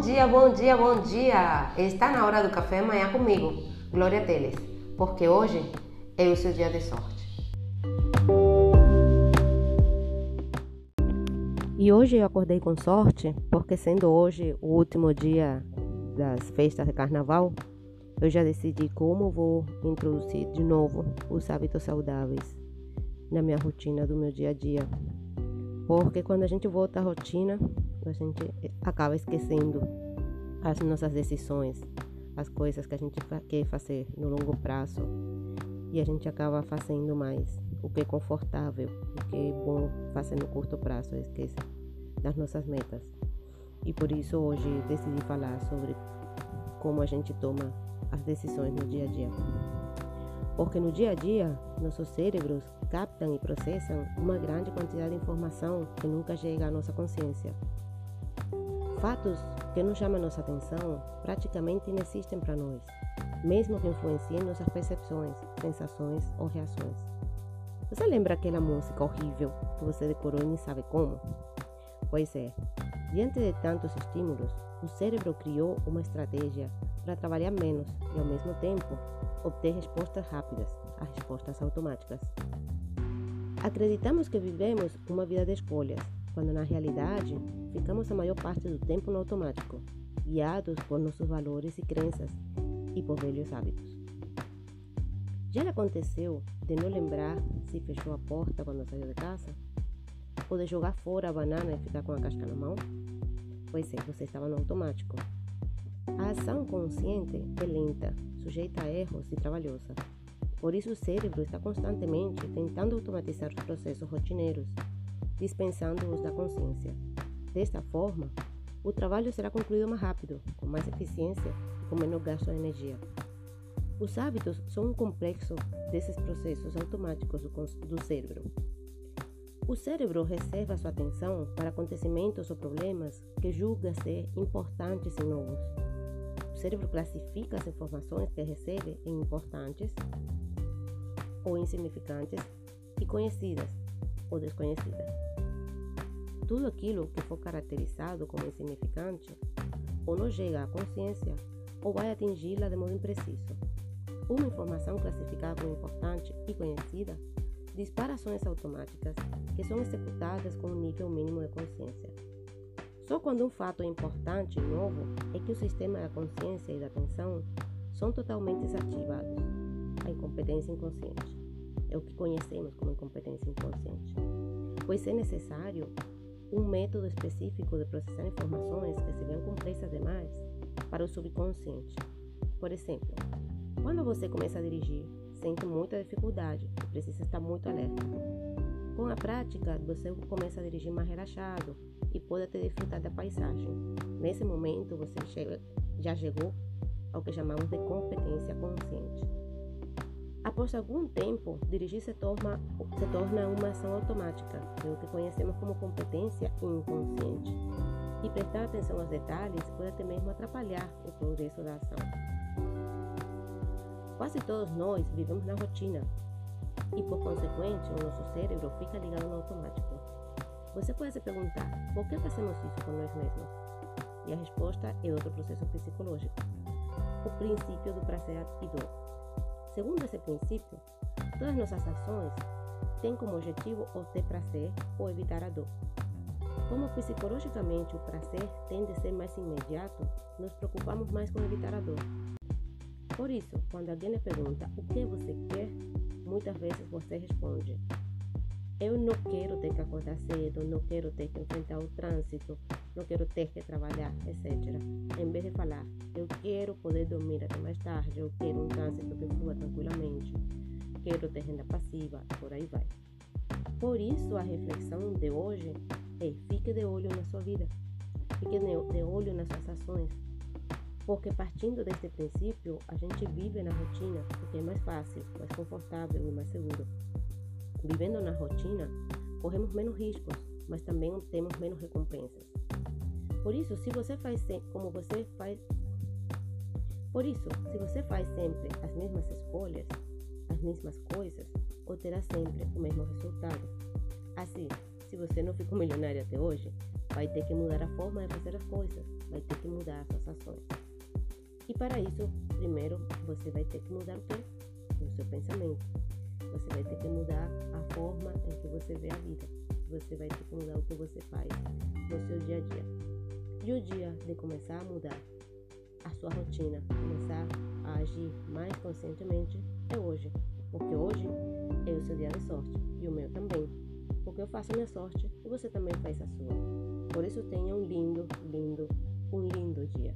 Bom dia, bom dia, bom dia! Está na hora do café amanhã comigo, Glória Teles, porque hoje é o seu dia de sorte. E hoje eu acordei com sorte, porque sendo hoje o último dia das festas de carnaval, eu já decidi como vou introduzir de novo os hábitos saudáveis na minha rotina do meu dia a dia. Porque quando a gente volta à rotina, a gente acaba esquecendo as nossas decisões, as coisas que a gente quer fazer no longo prazo e a gente acaba fazendo mais o que é confortável, o que é bom fazer no curto prazo, esquece das nossas metas. E por isso hoje decidi falar sobre como a gente toma as decisões no dia a dia. Porque no dia a dia, nossos cérebros captam e processam uma grande quantidade de informação que nunca chega à nossa consciência. Fatos que não chamam nossa atenção praticamente não existem para nós, mesmo que influenciem nossas percepções, sensações ou reações. Você lembra aquela música horrível que você decorou e nem sabe como? Pois é, diante de tantos estímulos, o cérebro criou uma estratégia para trabalhar menos e, ao mesmo tempo, obter respostas rápidas, as respostas automáticas. Acreditamos que vivemos uma vida de escolhas, quando na realidade ficamos a maior parte do tempo no automático, guiados por nossos valores e crenças e por velhos hábitos. Já lhe aconteceu de não lembrar se fechou a porta quando saiu de casa? Ou de jogar fora a banana e ficar com a casca na mão? Pois é, você estava no automático. A ação consciente é lenta, sujeita a erros e trabalhosa. Por isso, o cérebro está constantemente tentando automatizar os processos rotineiros, dispensando-os da consciência. Desta forma, o trabalho será concluído mais rápido, com mais eficiência e com menor gasto de energia. Os hábitos são um complexo desses processos automáticos do cérebro. O cérebro reserva sua atenção para acontecimentos ou problemas que julga ser importantes e novos. O cérebro classifica as informações que recebe em importantes ou insignificantes e conhecidas ou desconhecidas. Tudo aquilo que for caracterizado como insignificante ou não chega à consciência ou vai atingi-la de modo impreciso. Uma informação classificada como importante e conhecida dispara ações automáticas que são executadas com um nível mínimo de consciência. Só quando um fato é importante e novo é que o sistema da consciência e da atenção são totalmente desativados. A incompetência inconsciente é o que conhecemos como incompetência inconsciente, pois é necessário um método específico de processar informações que seriam complexas demais para o subconsciente. Por exemplo, quando você começa a dirigir, sente muita dificuldade e precisa estar muito alerta. Com a prática, você começa a dirigir mais relaxado e pode até desfrutar da paisagem. Nesse momento, você chega, já chegou ao que chamamos de competência consciente. Após algum tempo, dirigir se torna, se torna uma ação automática, é o que conhecemos como competência inconsciente. E prestar atenção aos detalhes pode até mesmo atrapalhar o progresso da ação. Quase todos nós vivemos na rotina e, por consequente, o nosso cérebro fica ligado no automático. Você pode se perguntar por que fazemos isso com nós mesmos? E a resposta é outro processo psicológico, o princípio do prazer e dor. Segundo esse princípio, todas nossas ações têm como objetivo obter prazer ou evitar a dor. Como psicologicamente o prazer tende a ser mais imediato, nos preocupamos mais com evitar a dor. Por isso, quando alguém lhe pergunta o que você quer, muitas vezes você responde: Eu não quero ter que acordar cedo, não quero ter que enfrentar o trânsito, não quero ter que trabalhar, etc. Em vez de falar: Eu quero poder dormir até mais tarde, eu quero um trânsito que flua tranquilamente, quero ter renda passiva, por aí vai. Por isso, a reflexão de hoje é: fique de olho na sua vida, fique de olho nas suas ações porque partindo desse princípio, a gente vive na rotina, porque é mais fácil, mais confortável e mais seguro. Vivendo na rotina, corremos menos riscos, mas também temos menos recompensas. Por isso, se você faz como você faz Por isso, se você faz sempre as mesmas escolhas, as mesmas coisas, obterá sempre o mesmo resultado. Assim, se você não ficou milionário até hoje, vai ter que mudar a forma de fazer as coisas, vai ter que mudar as suas ações. E para isso, primeiro, você vai ter que mudar o quê? O seu pensamento. Você vai ter que mudar a forma em que você vê a vida. Você vai ter que mudar o que você faz no seu dia a dia. E o dia de começar a mudar a sua rotina, começar a agir mais conscientemente é hoje. Porque hoje é o seu dia de sorte e o meu também. Porque eu faço a minha sorte e você também faz a sua. Por isso tenha um lindo, lindo, um lindo dia.